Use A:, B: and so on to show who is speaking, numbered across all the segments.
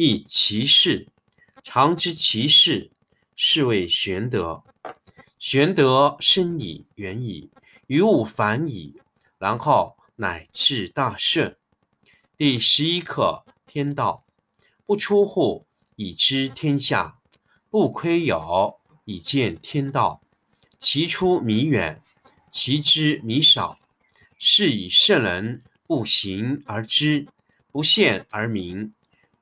A: 亦其事。常知其事，是谓玄德。玄德深矣，远矣。于物反矣，然后乃至大顺。第十一课天道，不出户，以知天下；不窥牖，以见天道。其出弥远，其知弥少。是以圣人不行而知，不见而明，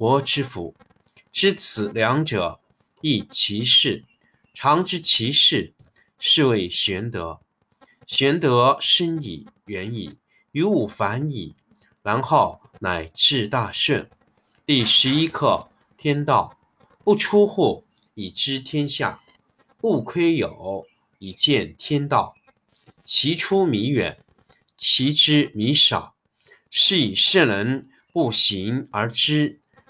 A: 国之福。知此两者，亦其事。常知其事，是谓玄德。玄德深矣，远矣，于物反矣，然后乃至大顺。第十一课天道，不出户，以知天下；不窥牖，以见天道。其出弥远，其知弥少。是以圣人不行而知，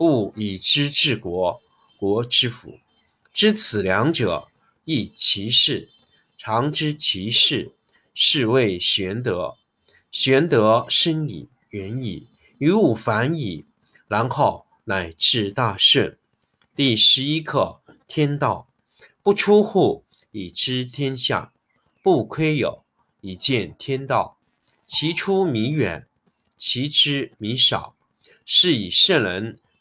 A: 物以知治国，国之福。知此两者，亦其事。常知其事。是谓玄德。玄德深矣，远矣，于物反矣，然后乃至大顺。第十一课天道，不出户，以知天下；不窥牖，以见天道。其出弥远，其知弥少。是以圣人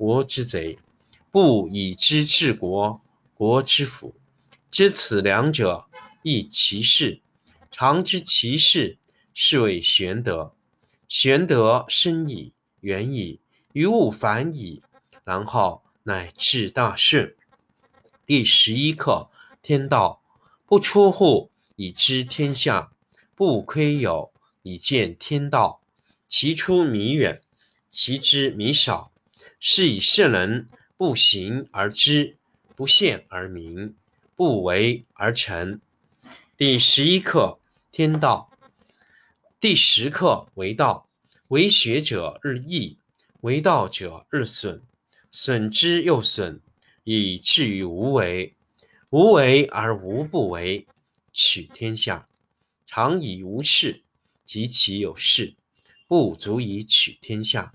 A: 国之贼；不以知治国，国之福。知此两者，亦其事。常知其事，是谓玄德。玄德深矣，远矣，于物反矣，然后乃至大顺。第十一课：天道不出户，以知天下；不窥牖，以见天道。其出弥远，其知弥少。是以圣人不行而知，不现而明，不为而成。第十一课。天道，第十课为道，为学者日益，为道者日损，损之又损，以至于无为。无为而无不为，取天下常以无事，及其有事，不足以取天下。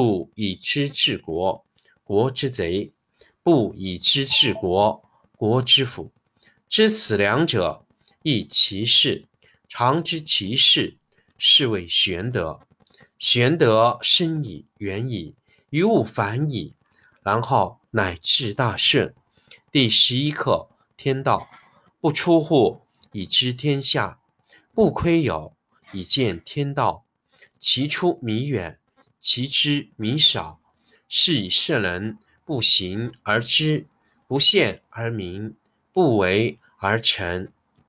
A: 故以知治国，国之贼；不以知治国，国之福。知此两者，亦其事。常知其事，是谓玄德。玄德深矣，远矣，于物反矣，然后乃至大顺。第十一课：天道不出户，以知天下；不窥牖，以见天道。其出弥远，其知弥少。是以圣人不行而知，不见而明，不为而成。